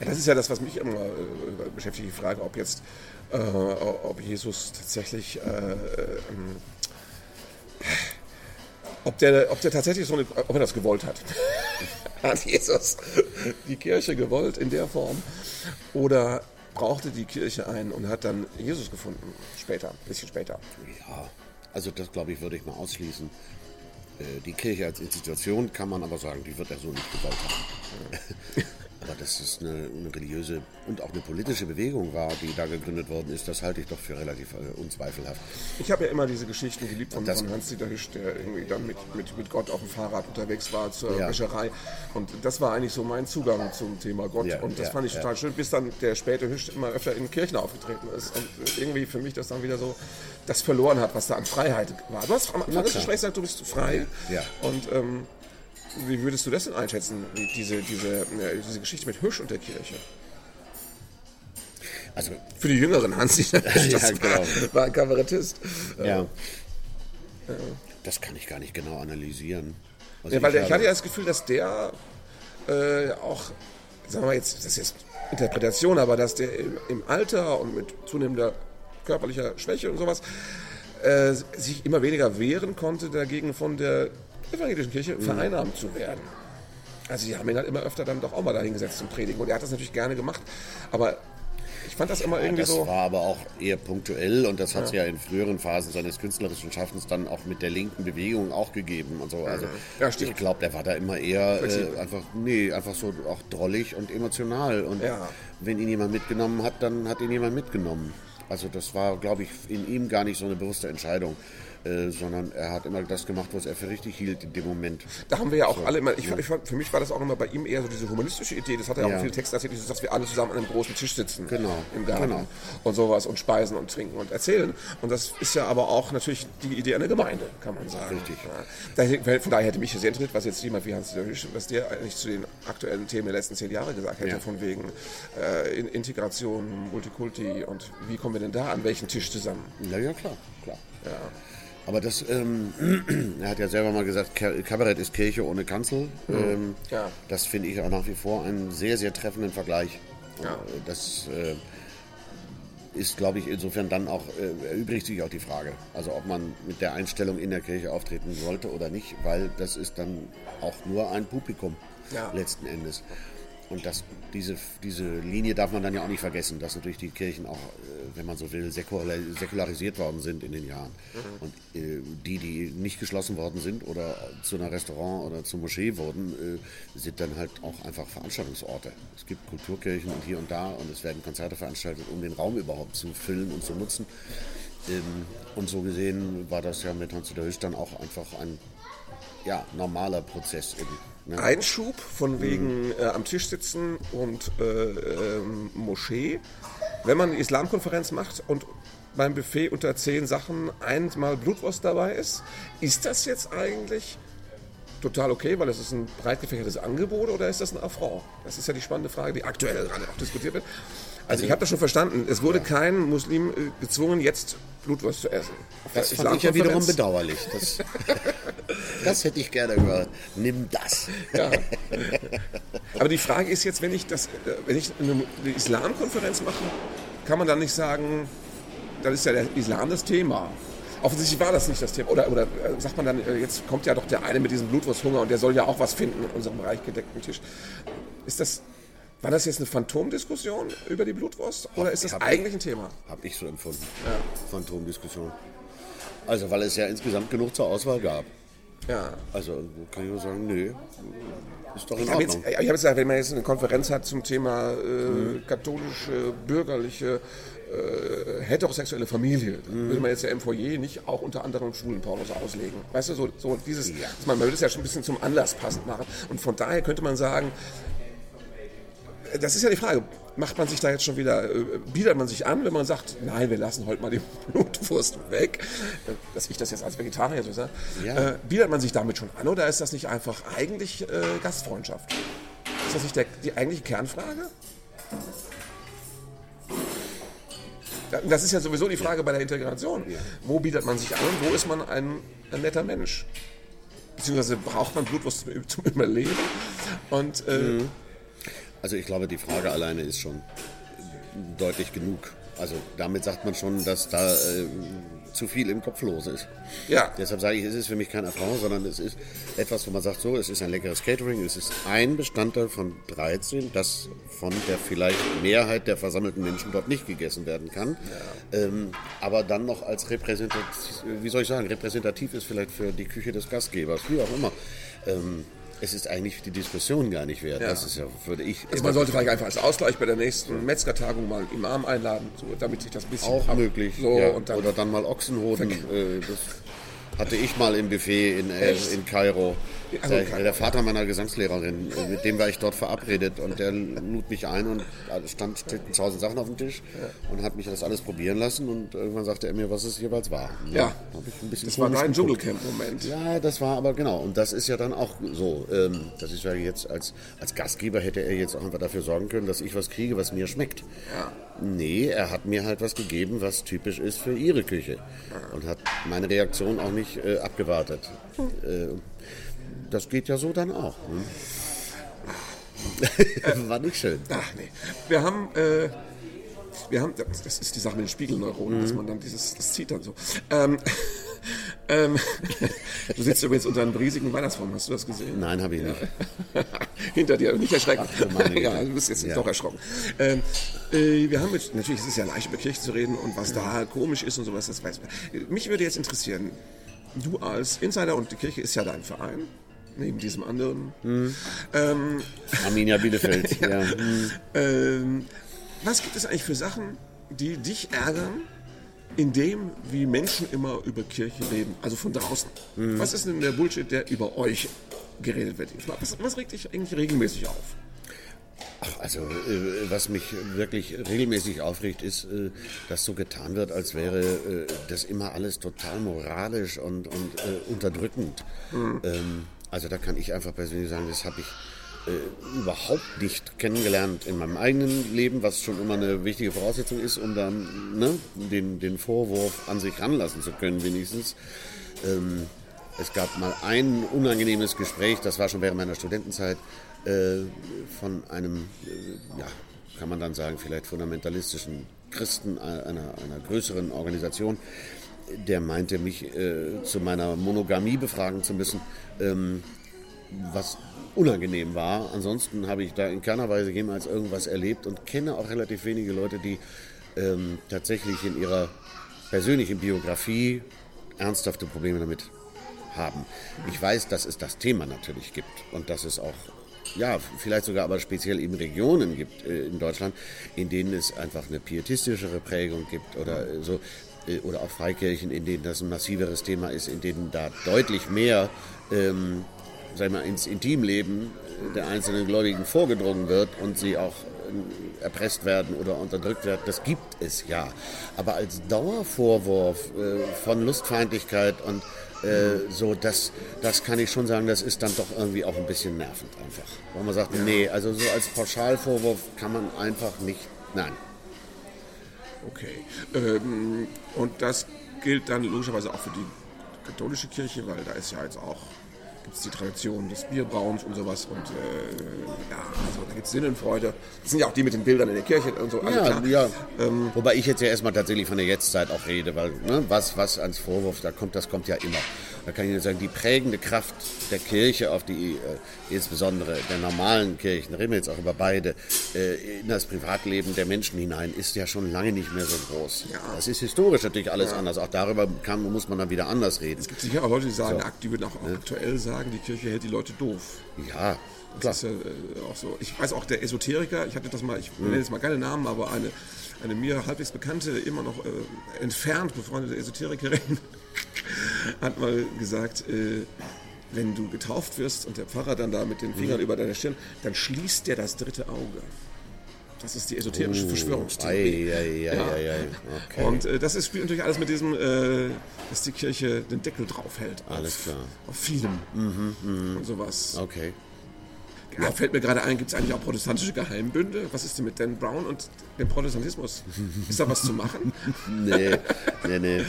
Ja, das ist ja das, was mich immer äh, beschäftigt, die Frage, ob jetzt, äh, ob Jesus tatsächlich, äh, ähm, ob der, ob der tatsächlich so eine, ob er das gewollt hat. <laughs> hat Jesus die Kirche gewollt in der Form? Oder brauchte die Kirche einen und hat dann Jesus gefunden? Später, ein bisschen später. Ja, also das glaube ich, würde ich mal ausschließen. Äh, Die Kirche als Institution kann man aber sagen, die wird er so nicht gewollt haben. <laughs> aber dass es eine, eine religiöse und auch eine politische Bewegung war, die da gegründet worden ist, das halte ich doch für relativ äh, unzweifelhaft. Ich habe ja immer diese Geschichten geliebt von, von Hans-Dieter Hüsch, der irgendwie dann mit, mit, mit Gott auf dem Fahrrad unterwegs war zur Ja. Wäscherei. Und das war eigentlich so mein Zugang zum Thema Gott. Ja, und das ja, fand ich total schön, bis dann der späte Hüsch immer öfter in Kirchen aufgetreten ist. Und irgendwie für mich das dann wieder so das verloren hat, was da an Freiheit war. Du hast am Anfang des. Gesprächs gesagt, du bist frei. Ja. Und ähm, wie würdest du das denn einschätzen, diese, diese, äh, diese Geschichte mit Hüsch und der Kirche? Also, Für die jüngeren Hüsch, <laughs> das Ja, genau. war, war ein Kabarettist. ja. Das kann ich gar nicht genau analysieren. Also Ja, weil ich habe- hatte ja das Gefühl, dass der äh, auch, sagen wir jetzt, das ist jetzt Interpretation, aber dass der im, im Alter und mit zunehmender körperlicher Schwäche und sowas äh, sich immer weniger wehren konnte, dagegen von der evangelischen Kirche vereinnahmt zu werden. Also die haben ihn halt immer öfter dann doch auch mal dahingesetzt zum Predigen und er hat das natürlich gerne gemacht, aber ich fand das immer irgendwie das so... war aber auch eher punktuell und das hat es ja. in früheren Phasen seines künstlerischen Schaffens dann auch mit der linken Bewegung auch gegeben und so. Also Ja, ich glaube, der war da immer eher äh, einfach, nee, einfach so auch drollig und emotional. Und Ja. wenn ihn jemand mitgenommen hat, dann hat ihn jemand mitgenommen. Also das war, glaube ich, in ihm gar nicht so eine bewusste Entscheidung, äh, sondern er hat immer das gemacht, was er für richtig hielt in dem Moment. Da haben wir ja auch alle immer, ich, ich, fand- für mich war das auch immer bei ihm eher so diese humanistische Idee, das hat er ja auch Ja. in vielen Texten erzählt, dass wir alle zusammen an einem großen Tisch sitzen Genau, im Garten genau. und sowas und speisen und trinken und erzählen. Und das ist ja aber auch natürlich die Idee einer Gemeinde, kann man sagen. Richtig. Ja. Von daher hätte mich sehr interessiert, was jetzt jemand wie Hans Hüsch, was der eigentlich zu den aktuellen Themen der letzten zehn Jahre gesagt hätte, Ja. von wegen äh, In- Integration, Multikulti und wie kommen wir denn da an welchen Tisch zusammen? Ja, ja, klar, klar. Aber das, ähm, <clears throat> er hat ja selber mal gesagt, Ka- Kabarett ist Kirche ohne Kanzel. Ähm, Ja. Das finde ich auch nach wie vor einen sehr, sehr treffenden Vergleich. Ja. Äh, Das äh, ist, glaube ich, insofern dann auch, äh, erübrigt sich auch die Frage. Also ob man mit der Einstellung in der Kirche auftreten sollte oder nicht, weil das ist dann auch nur ein Publikum Ja. letzten Endes. Und das, diese, diese Linie darf man dann ja auch nicht vergessen, dass natürlich die Kirchen auch, äh, wenn man so will, säkularisiert worden sind in den Jahren. Mhm. Und äh, die, die nicht geschlossen worden sind oder zu einer Restaurant oder zur Moschee wurden, äh, sind dann halt auch einfach Veranstaltungsorte. Es gibt Kulturkirchen und hier und da und es werden Konzerte veranstaltet, um den Raum überhaupt zu füllen und zu nutzen. Ähm, und so gesehen war das ja mit Hans-Dieter Hüsch dann auch einfach ein ja, normaler Prozess. Eben, ne? Einschub von wegen äh, am Tisch sitzen und äh, äh, Moschee. Wenn man eine Islamkonferenz macht und beim Buffet unter zehn Sachen einmal Blutwurst dabei ist, ist das jetzt eigentlich total okay, weil es ist ein breit gefächertes Angebot oder ist das ein Affront? Das ist ja die spannende Frage, die aktuell gerade auch diskutiert wird. Also ich habe das schon verstanden. Es wurde kein Muslim äh, gezwungen, jetzt Blutwurst zu essen. Das fand ich ja wiederum bedauerlich. Das, <laughs> das, hätte ich gerne gehört. Nimm das. Ja. Aber die Frage ist jetzt, wenn ich, das, äh, wenn ich eine Islamkonferenz mache, kann man dann nicht sagen, dann ist ja der Islam das Thema. Offensichtlich war das nicht das Thema. Oder, oder äh, sagt man dann, jetzt kommt ja doch der eine mit diesem Blutwursthunger und der soll ja auch was finden in unserem reich gedeckten Tisch. Ist das, war das jetzt eine Phantomdiskussion über die Blutwurst oder ist das eigentlich ein Thema? Habe ich so empfunden. Ja. Phantomdiskussion. Also, weil es ja insgesamt genug zur Auswahl gab. Ja. Also kann ich nur sagen, nö, ist doch in ich Ordnung. Jetzt, ich habe jetzt gesagt, wenn man jetzt eine Konferenz hat zum Thema äh, mhm. katholische, bürgerliche, äh, heterosexuelle Familie, mhm. würde man jetzt ja im Foyer nicht auch unter anderem Schwulenpornos auslegen. Weißt du, so, so dieses, ja. man würde es ja schon ein bisschen zum Anlass passend machen. Und von daher könnte man sagen, das ist ja die Frage, macht man sich da jetzt schon wieder, äh, bietet man sich an, wenn man sagt, nein, wir lassen heute mal die <laughs> Blutwurst weg, äh, dass ich das jetzt als Vegetarier so sage, ja. äh, bietet man sich damit schon an oder ist das nicht einfach eigentlich äh, Gastfreundschaft? Ist das nicht der, die eigentliche Kernfrage? Das ist ja sowieso die Frage bei der Integration. Wo bietet man sich an und wo ist man ein, ein netter Mensch? Beziehungsweise braucht man Blutwurst zum, zum Überleben? Und äh, mhm. Also ich glaube, die Frage alleine ist schon deutlich genug. Also damit sagt man schon, dass da äh, zu viel im Kopf los ist. Ja. Deshalb sage ich, es ist für mich kein Affront, sondern es ist etwas, wo man sagt, so, es ist ein leckeres Catering, es ist ein Bestandteil von 13, das von der vielleicht Mehrheit der versammelten Menschen dort nicht gegessen werden kann. Ja. Ähm, aber dann noch als repräsentativ, wie soll ich sagen, repräsentativ ist vielleicht für die Küche des Gastgebers, wie auch immer. Ähm, es ist eigentlich die Diskussion gar nicht wert. Ja. Das ist ja, würde ich. Also man sollte vielleicht einfach als Ausgleich bei der nächsten Metzgertagung mal einen Imam einladen, so, damit sich das ein bisschen. Auch möglich. So, ja. dann Oder dann mal Ochsenhoden. Äh, das hatte ich mal im Buffet in, äh, in Kairo. Also der, der, Vater meiner Gesangslehrerin, äh, mit dem war ich dort verabredet und der lud mich ein und stand tausend Sachen auf dem Tisch und hat mich das alles probieren lassen und irgendwann sagte er mir, was es jeweils war. Ja, ja das war dein Dschungelcamp-Moment. Ja, das war aber genau und das ist ja dann auch so. Ähm, das ist ja jetzt als, als Gastgeber hätte er jetzt auch einfach dafür sorgen können, dass ich was kriege, was mir schmeckt. Ja. Nee, er hat mir halt was gegeben, was typisch ist für ihre Küche und hat meine Reaktion auch nicht äh, abgewartet. Hm. Äh, das geht ja so dann auch. Ne? <laughs> War nicht schön. Ach nee. Wir haben, äh, wir haben, das ist die Sache mit den Spiegelneuronen, mhm. dass man dann dieses, das zieht dann so. Ähm, <laughs> ähm, du sitzt übrigens unter einem riesigen Weihnachtsbaum, hast du das gesehen? Nein, habe ich nicht. <laughs> Hinter dir, nicht erschrecken. Ach, ja, du bist jetzt ja. doch erschrocken. Ähm, äh, wir haben mit, natürlich ist es ja leicht über Kirche zu reden und was da komisch ist und sowas, das weiß man. Mich würde jetzt interessieren, du als Insider und die Kirche ist ja dein Verein neben diesem anderen. Hm. Ähm, Arminia Bielefeld, <laughs> ja. ja. Hm. Ähm, was gibt es eigentlich für Sachen, die dich ärgern, in dem, wie Menschen immer über Kirche reden, also von draußen? Hm. Was ist denn der Bullshit, der über euch geredet wird? Was, was regt dich eigentlich regelmäßig auf? Ach, also äh, was mich wirklich regelmäßig aufregt, ist, äh, dass so getan wird, als wäre äh, das immer alles total moralisch und, und äh, unterdrückend. Mhm. Ähm, also da kann ich einfach persönlich sagen, das habe ich äh, überhaupt nicht kennengelernt in meinem eigenen Leben, was schon immer eine wichtige Voraussetzung ist, um dann ne, den, den Vorwurf an sich ranlassen zu können, wenigstens. Ähm, es gab mal ein unangenehmes Gespräch, das war schon während meiner Studentenzeit, äh, von einem, äh, ja, kann man dann sagen, vielleicht fundamentalistischen Christen einer, einer größeren Organisation, der meinte, mich äh, zu meiner Monogamie befragen zu müssen. Ähm, was unangenehm war. Ansonsten habe ich da in keiner Weise jemals irgendwas erlebt und kenne auch relativ wenige Leute, die ähm, tatsächlich in ihrer persönlichen Biografie ernsthafte Probleme damit haben. Ich weiß, dass es das Thema natürlich gibt und dass es auch ja, vielleicht sogar aber speziell eben Regionen gibt äh, in Deutschland, in denen es einfach eine pietistischere Prägung gibt oder äh, so oder auch Freikirchen, in denen das ein massiveres Thema ist, in denen da deutlich mehr ähm, sagen wir, ins Intimleben der einzelnen Gläubigen vorgedrungen wird und sie auch äh, erpresst werden oder unterdrückt werden, das gibt es ja. Aber als Dauervorwurf äh, von Lustfeindlichkeit und äh, so, das, das kann ich schon sagen, das ist dann doch irgendwie auch ein bisschen nervend einfach. Wo man sagt, nee, also so als Pauschalvorwurf kann man einfach nicht, nein. Okay. Ähm, und das gilt dann logischerweise auch für die katholische Kirche, weil da ist ja jetzt auch gibt es die Tradition des Bierbrauens und sowas. Und äh, ja, also da gibt es Sinnenfreude. Das sind ja auch die mit den Bildern in der Kirche und so. Also ja, klar, ja. Ähm, Wobei ich jetzt ja erstmal tatsächlich von der Jetztzeit auch rede, weil ne, was, was ans Vorwurf da kommt, das kommt ja immer. Da kann ich nur sagen, die prägende Kraft der Kirche auf die, äh, insbesondere der normalen Kirchen, reden wir jetzt auch über beide, äh, in das Privatleben der Menschen hinein, ist ja schon lange nicht mehr so groß. Ja. Das ist historisch natürlich alles ja. anders. Auch darüber kann, muss man dann wieder anders reden. Es gibt sicher auch Leute, die sagen, so. die würden auch ja. aktuell sagen, die Kirche hält die Leute doof. Ja, das Klar. ist ja äh, auch so. Ich weiß auch, der Esoteriker, ich hatte das mal, ich nenne jetzt mal keine Namen, aber eine, eine mir halbwegs bekannte, immer noch äh, entfernt befreundete Esoterikerin, <laughs> hat mal gesagt, äh, wenn du getauft wirst und der Pfarrer dann da mit den Fingern mhm. über deiner Stirn, dann schließt der das dritte Auge. Das ist die esoterische oh, Verschwörungstheorie. Ei, ei, ei, ja. okay. Und äh, das ist, spielt natürlich alles mit diesem, äh, dass die Kirche den Deckel drauf hält. Alles auf, klar. Auf vielem mhm, mh. und sowas. Okay. Ja, fällt mir gerade ein, gibt es eigentlich auch protestantische Geheimbünde? Was ist denn mit Dan Brown und dem Protestantismus? Ist da was zu machen? <laughs> nee, nee, nee.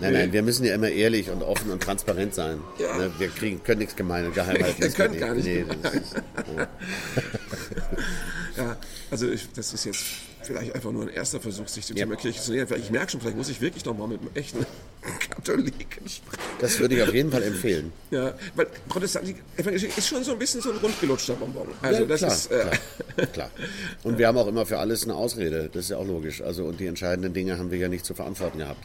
Nein, nein, wir müssen ja immer ehrlich und offen und transparent sein. Ja. Ne, wir kriegen, können nichts gemein und geheim halten. Wir können gar nicht. Nee, ist, ja. <laughs> ja. also ich, das ist jetzt vielleicht einfach nur ein erster Versuch, sich dem ja. Thema Kirche zu nähern. Ich merke schon, vielleicht muss ich wirklich noch mal mit einem echten Katholiken sprechen. Das würde ich auf jeden Fall empfehlen. Ja, weil Protestantik ist schon so ein bisschen so ein rundgelutschter Bonbon. Also ja, das klar, ist äh, klar, Und wir haben auch immer für alles eine Ausrede. Das ist ja auch logisch. Also und die entscheidenden Dinge haben wir ja nicht zu verantworten gehabt.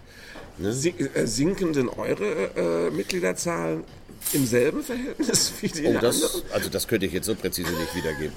Ne? Äh, sinken denn eure äh, Mitgliederzahlen im selben Verhältnis <laughs> wie die oh, das, Also das könnte ich jetzt so präzise nicht wiedergeben.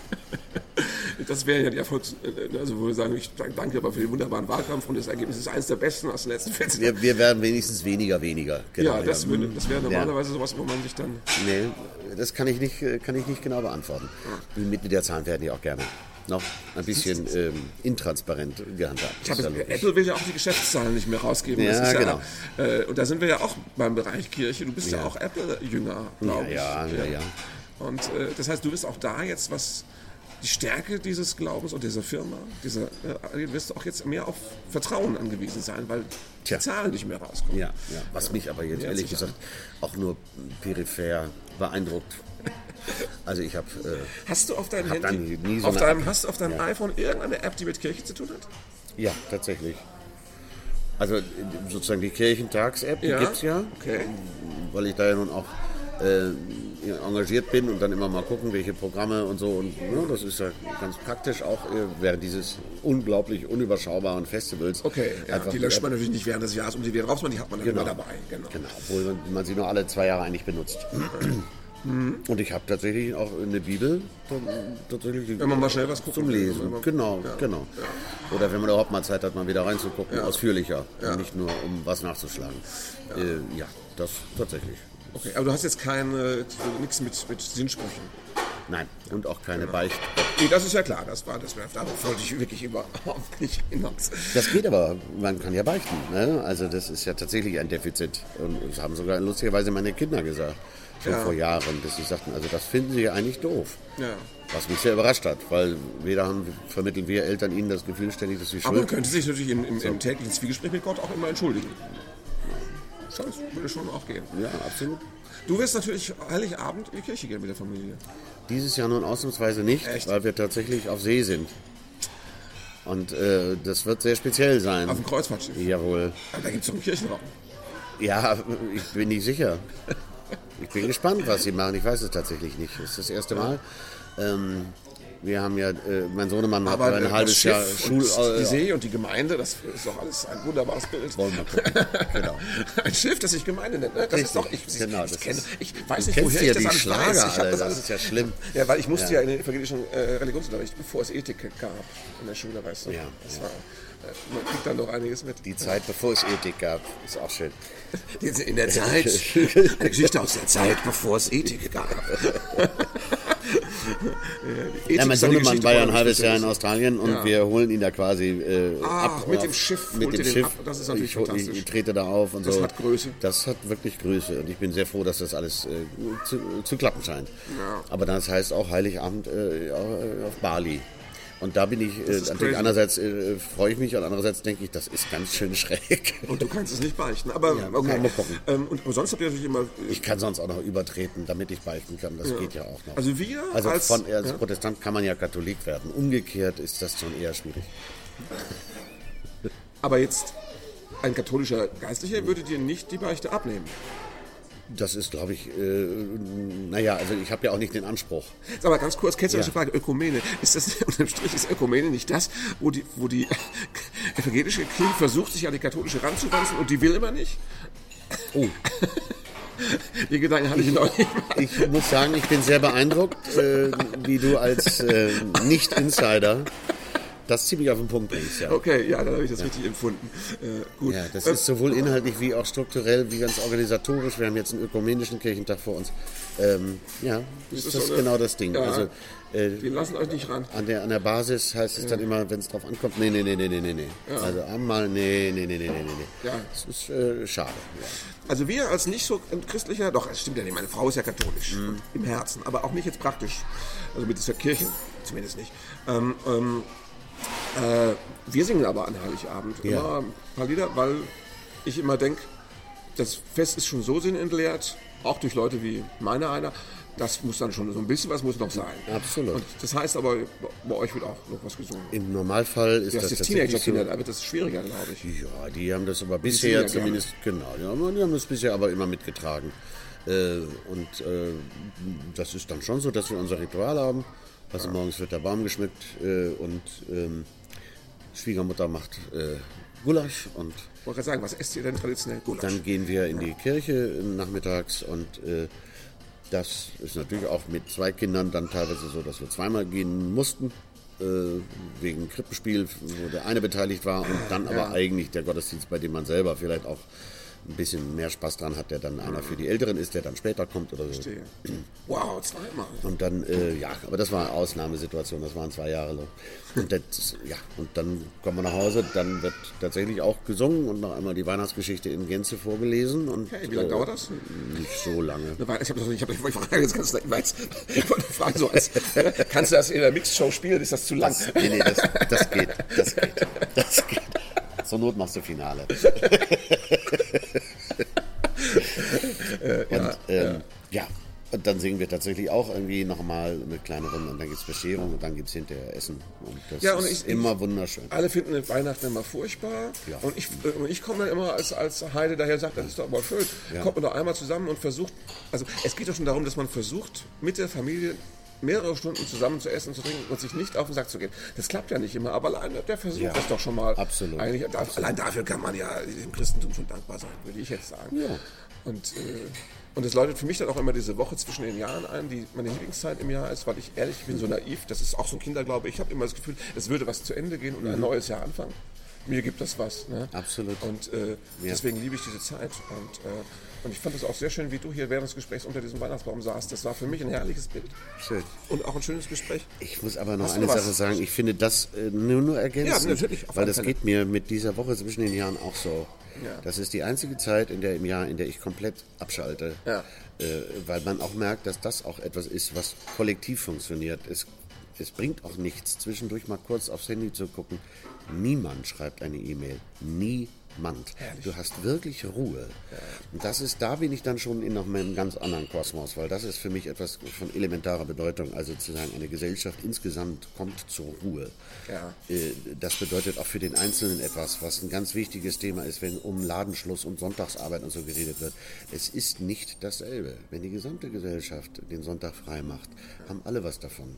<laughs> das wäre ja die Erfolgs... Äh, also wo wir sagen, ich danke aber für den wunderbaren Wahlkampf und das Ergebnis ist eines der besten aus den letzten 14 Jahren. Wir, wir werden wenigstens weniger, weniger. Genau, ja, das, würde, das wäre normalerweise ja. sowas, wo man sich dann... Nee, das kann ich nicht, kann ich nicht genau beantworten. Ja. Die Mitgliederzahlen werden ja auch gerne noch ein bisschen ähm, intransparent gehandhabt. Ich habe, Apple will ja auch die Geschäftszahlen nicht mehr rausgeben. Ja, genau. Ja, äh, und da sind wir ja auch beim Bereich Kirche. Du bist ja, ja auch Apple-Jünger, glaube ich. Ja, ja, ja. Und äh, das heißt, du bist auch da jetzt, was die Stärke dieses Glaubens und dieser Firma, dieser, äh, wirst du auch jetzt mehr auf Vertrauen angewiesen sein, weil Tja. die Zahlen nicht mehr rauskommen. Ja, ja. was mich aber jetzt ehrlich gesagt auch nur peripher beeindruckt also ich habe. Äh, hast du auf deinem Handy, so auf deinem, hast du auf deinem ja. iPhone irgendeine App, die mit Kirche zu tun hat? Ja, tatsächlich. Also sozusagen die Kirchentags-App, die ja? gibt es ja. Okay. Weil ich da ja nun auch äh, engagiert bin und dann immer mal gucken, welche Programme und so. Und ja, das ist ja ganz praktisch auch äh, während dieses unglaublich unüberschaubaren Festivals. Okay, ja, die löscht man natürlich nicht während des Jahres um die wieder raus, die hat man dann genau. immer dabei. Genau. genau, obwohl man, man sie nur alle zwei Jahre eigentlich benutzt. Mhm. Und ich habe tatsächlich auch eine Bibel tatsächlich wenn man mal schnell was guckt zum Lesen. Man, genau, ja, genau. Ja. Oder wenn man überhaupt mal Zeit hat, mal wieder reinzugucken, ja. ausführlicher, und nicht nur um was nachzuschlagen. Äh, ja, das tatsächlich. Okay, aber du hast jetzt keine nichts mit, mit Sinnsprüchen. Nein, und auch keine genau. Beichte. Nee, das ist ja klar, das war das. Darauf wollte ich wirklich überhaupt <laughs> nicht hinaus. Das geht aber, man kann ja beichten. Ne? Also das ist ja tatsächlich ein Defizit. Und das haben sogar lustigerweise meine Kinder gesagt schon ja. vor Jahren, bis sie sagten, also das finden sie ja eigentlich doof. Ja. Was mich sehr überrascht hat, weil weder haben, vermitteln wir Eltern ihnen das Gefühl ständig, dass sie schuld Aber man könnte sich natürlich im, im, so. im täglichen Zwiegespräch mit Gott auch immer entschuldigen. Das würde schon auch gehen. Ja, absolut. Du wirst natürlich Heiligabend in die Kirche gehen mit der Familie. Dieses Jahr nun ausnahmsweise nicht, Echt? weil wir tatsächlich auf See sind. Und äh, das wird sehr speziell sein. Auf dem Kreuzfahrtschiff? Jawohl. Aber da gibt es doch einen Kirchenraum. Ja, ich bin nicht sicher. ich bin gespannt, was sie machen. Ich weiß es tatsächlich nicht. Es ist das erste Mal. Ähm, wir haben ja, äh, mein Sohnemann hat ein äh, halbes Jahr Schul... die äh, See und die Gemeinde, das ist doch alles ein wunderbares Bild. Wollen wir gucken. Genau. <laughs> Ein Schiff, das sich Gemeinde nennt. Ne? Das ist Richtig. doch, ich, Genau, ich, kenne, ist- ich weiß nicht, woher ja ich das Schlager weiß. Ich das, das ist ja schlimm. Ja, weil ich musste ja, Ja. in den evangelischen äh, Religionsunterricht, bevor es Ethik gab in der Schule, weißt du. Ja, das ja. War, äh, man kriegt dann doch einiges mit. Die Zeit, bevor es Ethik gab, ist auch schön. <laughs> In der Zeit, <laughs> eine Geschichte aus der Zeit, bevor es Ethik gab. Ethik Ja, mein Sohnemann war ja ein halbes. Jahr in Australien und Ja. wir holen ihn da quasi äh, Ah, ab. mit dem Schiff Mit dem Schiff. ab. Das ist natürlich ich, fantastisch. Ich, ich trete da auf und Das so. hat Größe. Das hat wirklich Größe und ich bin sehr froh, dass das alles äh, zu, zu klappen scheint. Ja. Aber das heißt auch Heiligabend äh, auf Bali. Und da bin ich, äh, einerseits äh, freue ich mich und andererseits denke ich, das ist ganz schön schräg. Und du kannst es nicht beichten. Aber Ja, okay. mal gucken. Ähm, und sonst habt ihr natürlich immer. Ich kann sonst auch noch übertreten, damit ich beichten kann. Das geht ja auch noch. Also wir Also als- von, als ja. Protestant kann man ja Katholik werden. Umgekehrt ist das schon eher schwierig. Aber jetzt ein katholischer Geistlicher würde dir nicht die Beichte abnehmen. Das ist, glaube ich, äh, naja, also ich habe ja auch nicht den Anspruch. Sag mal ganz kurz, ketzerische Ja. Frage, Ökumene. Ist das <laughs> unterm Strich ist Ökumene nicht das, wo die, wo die <laughs> evangelische Kirche versucht, sich an die katholische ranzuwanzen und die will immer nicht? Oh, <laughs> Die Gedanken hatte ich neulich mal. ich muss sagen, ich bin sehr beeindruckt, äh, wie du als äh, Nicht-Insider das ziemlich auf den Punkt bringst. Ja. Okay, ja, dann habe ich das richtig empfunden. Äh, gut. Ja, das ist sowohl inhaltlich wie auch strukturell, wie ganz organisatorisch. Wir haben jetzt einen ökumenischen Kirchentag vor uns. Ähm, ja, ist ist das so eine- genau das Ding. Ja. Also äh, die lassen euch nicht ran. an der, an der Basis heißt es dann immer, wenn es drauf ankommt, nee, nee, nee, nee, nee, nee, nee. Also einmal, nee, nee, nee, nee, nee, nee. Ja. Das ist äh, schade. Also wir als nicht so christlicher, doch, es stimmt ja nicht, meine Frau ist ja katholisch Mhm. im Herzen, aber auch nicht jetzt praktisch. Also mit dieser Kirche zumindest nicht. Ähm, ähm, äh, wir singen aber an Heiligabend Ja. immer ein paar Lieder, weil ich immer denke, das Fest ist schon so sinnentleert, auch durch Leute wie meine einer. Das muss dann schon so ein bisschen was muss noch sein. Absolut. Und das heißt aber, bei euch wird auch noch was gesungen. Im Normalfall ist das jetzt tatsächlich Teenager-Kinder, so. wird das schwieriger, glaube ich. Ja, die haben das aber bisher ja gerne. zumindest, genau, die haben, die haben das bisher aber immer mitgetragen. Äh, und äh, das ist dann schon so, dass wir unser Ritual haben. Also morgens wird der Baum geschmückt äh, und ähm, Schwiegermutter macht äh, Gulasch und Ich wollte gerade sagen, was esst ihr denn traditionell? Gulasch. dann gehen wir in die Kirche nachmittags und äh, das ist natürlich auch mit zwei Kindern dann teilweise so, dass wir zweimal gehen mussten. Äh, wegen Krippenspiel, wo der eine beteiligt war und dann aber eigentlich der Gottesdienst, bei dem man selber vielleicht auch ein bisschen mehr Spaß dran hat, der dann einer für die Älteren ist, der dann später kommt oder so. Verstehe. Wow, zweimal. Und dann, äh, ja, aber das war eine Ausnahmesituation, das waren zwei Jahre lang. Und, das, ja, und dann kommen wir nach Hause, dann wird tatsächlich auch gesungen und noch einmal die Weihnachtsgeschichte in Gänze vorgelesen. Und, Okay, wie lange äh, dauert das? Nicht so lange. Ich habe das ich ich frage jetzt ganz ich weiß, ich wollte fragen so als, <laughs> kannst du das in der Mixshow spielen? Ist das zu lang? Nee, nee, das, das geht, das geht, das geht. Zur Not machst du Finale. und ähm, ja. und dann singen wir tatsächlich auch irgendwie nochmal eine kleine Runde und dann gibt es Bescherung und dann gibt es hinterher Essen. Und das Ja, und ist ich- immer wunderschön. Alle finden Weihnachten immer furchtbar. Ja. Und ich, und ich komme dann immer als, als Heide daher sagt, das ist doch mal schön. Kommt man doch einmal zusammen und versucht, also es geht doch schon darum, dass man versucht, mit der Familie mehrere Stunden zusammen zu essen, zu trinken und sich nicht auf den Sack zu gehen. Das klappt ja nicht immer, aber allein der Versuch Ja, ist doch schon mal. absolut. Eigentlich, da- allein dafür kann man ja dem Christentum schon dankbar sein, würde ich jetzt sagen. Ja. Und, äh, und es läutet für mich dann auch immer diese Woche zwischen den Jahren ein, die meine Lieblingszeit im Jahr ist, weil ich ehrlich ich bin so naiv, das ist auch so ein Kinderglaube. Ich habe immer das Gefühl, es würde was zu Ende gehen und ein neues Jahr anfangen. Mir gibt das was. Ne? Absolut. Und äh, deswegen liebe ich diese Zeit. Und, äh, und ich fand es auch sehr schön, wie du hier während des Gesprächs unter diesem Weihnachtsbaum saßt. Das war für mich ein herrliches Bild. Schön. Und auch ein schönes Gespräch. Ich muss aber noch Hast eine? Sache sagen. Ich finde das äh, nur, nur ergänzend, Ja, natürlich, weil das Fälle. geht mir mit dieser Woche zwischen den Jahren auch so. Ja. Das ist die einzige Zeit in der im Jahr, in der ich komplett abschalte, Ja. äh, weil man auch merkt, dass das auch etwas ist, was kollektiv funktioniert. Es, es bringt auch nichts, zwischendurch mal kurz aufs Handy zu gucken. Niemand schreibt eine E-Mail. entspannt. Du hast wirklich Ruhe. Und das ist, da bin ich dann schon in noch einem ganz anderen Kosmos, weil das ist für mich etwas von elementarer Bedeutung. Also zu sagen, eine Gesellschaft insgesamt kommt zur Ruhe. Ja. Äh, Das bedeutet auch für den Einzelnen etwas, was ein ganz wichtiges Thema ist, wenn um Ladenschluss und Sonntagsarbeit und so geredet wird. Es ist nicht dasselbe. Wenn die gesamte Gesellschaft den Sonntag frei macht, haben alle was davon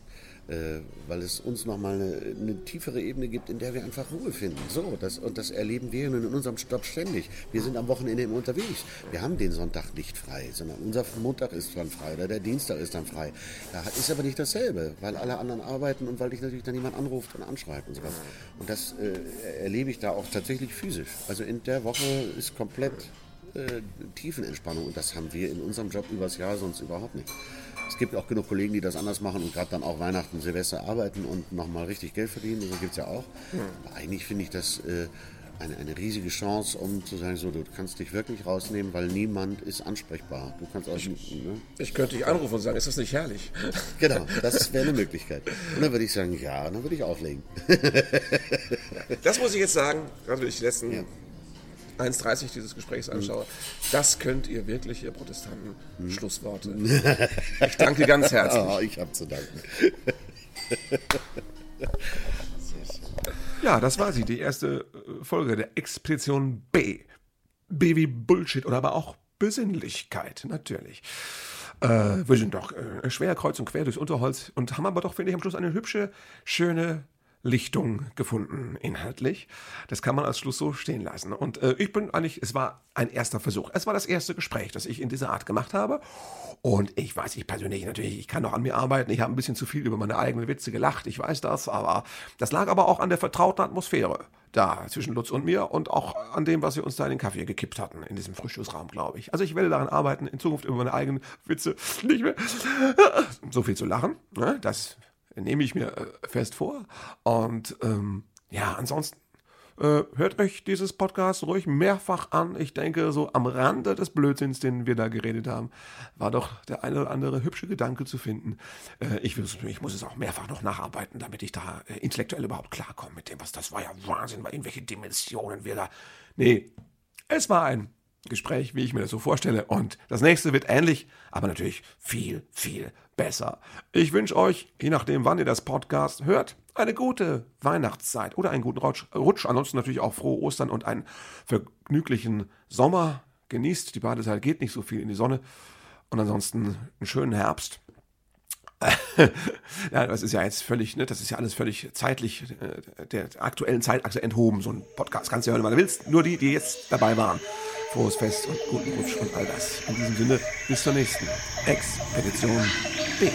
weil es uns nochmal eine, eine tiefere Ebene gibt, in der wir einfach Ruhe finden. So, das, und das erleben wir in unserem Stopp ständig. Wir sind am Wochenende immer unterwegs. Wir haben den Sonntag nicht frei, sondern unser Montag ist dann frei oder der Dienstag ist dann frei. Da ist aber nicht dasselbe, weil alle anderen arbeiten und weil dich natürlich dann jemand anruft und anschreibt und sowas. Und das äh, erlebe ich da auch tatsächlich physisch. Also in der Woche ist komplett äh, Tiefenentspannung und das haben wir in unserem Job übers Jahr sonst überhaupt nicht. Es gibt auch genug Kollegen, die das anders machen und gerade dann auch Weihnachten, Silvester arbeiten und nochmal richtig Geld verdienen. So gibt es ja auch. Aber eigentlich finde ich das äh, eine, eine riesige Chance, um zu sagen, so, du kannst dich wirklich rausnehmen, weil niemand ist ansprechbar. Du kannst auch, ne? Ich könnte dich anrufen und sagen, ist das nicht herrlich? <laughs> Genau, das wäre eine Möglichkeit. Und dann würde ich sagen, ja, dann würde ich auflegen. <laughs> Das muss ich jetzt sagen, gerade wenn ich die letzten 1,30 dieses Gesprächs anschaue. Das könnt ihr wirklich, ihr Protestanten, Schlussworte. <laughs> Ich danke ganz herzlich. Oh, ich habe zu danken. Ja, das war sie, die erste äh, Folge der Expedition B. B wie Bullshit oder aber auch Besinnlichkeit, natürlich. Äh, wir sind doch äh, schwer kreuz und quer durchs Unterholz und haben aber doch, finde ich, am Schluss eine hübsche, schöne Lichtung gefunden, inhaltlich. Das kann man als Schluss so stehen lassen. Und äh, ich bin eigentlich, es war ein erster Versuch. Es war das erste Gespräch, das ich in dieser Art gemacht habe. Und ich weiß, ich persönlich natürlich, ich kann noch an mir arbeiten. Ich habe ein bisschen zu viel über meine eigenen Witze gelacht, ich weiß das, aber das lag aber auch an der vertrauten Atmosphäre da zwischen Lutz und mir und auch an dem, was wir uns da in den Kaffee gekippt hatten, in diesem Frühstücksraum, glaube ich. Also ich werde daran arbeiten, in Zukunft über meine eigenen Witze nicht mehr so viel zu lachen. Ne? Das nehme ich mir äh, fest vor. Und ähm, ja, ansonsten äh, hört euch dieses Podcast ruhig mehrfach an. Ich denke, so am Rande des Blödsinns, den wir da geredet haben, war doch der eine oder andere hübsche Gedanke zu finden. Äh, ich, ich muss es auch mehrfach noch nacharbeiten, damit ich da intellektuell überhaupt klarkomme mit dem, was das war ja Wahnsinn, weil irgendwelche Dimensionen wir da. Nee, es war ein Gespräch, wie ich mir das so vorstelle. Und das nächste wird ähnlich, aber natürlich viel, viel besser. Ich wünsche euch, je nachdem, wann ihr das Podcast hört, eine gute Weihnachtszeit oder einen guten Rutsch. Rutsch. Ansonsten natürlich auch frohe Ostern und einen vergnüglichen Sommer. Genießt die Badezeit, geht nicht so viel in die Sonne. Und ansonsten einen schönen Herbst. <laughs> ja, das ist ja jetzt völlig, ne, das ist ja alles völlig zeitlich äh, der aktuellen Zeitachse enthoben. So ein Podcast kannst du hören, wann du willst. Nur die, die jetzt dabei waren. Frohes Fest und guten Rutsch und all das. In diesem Sinne, bis zur nächsten Expedition B.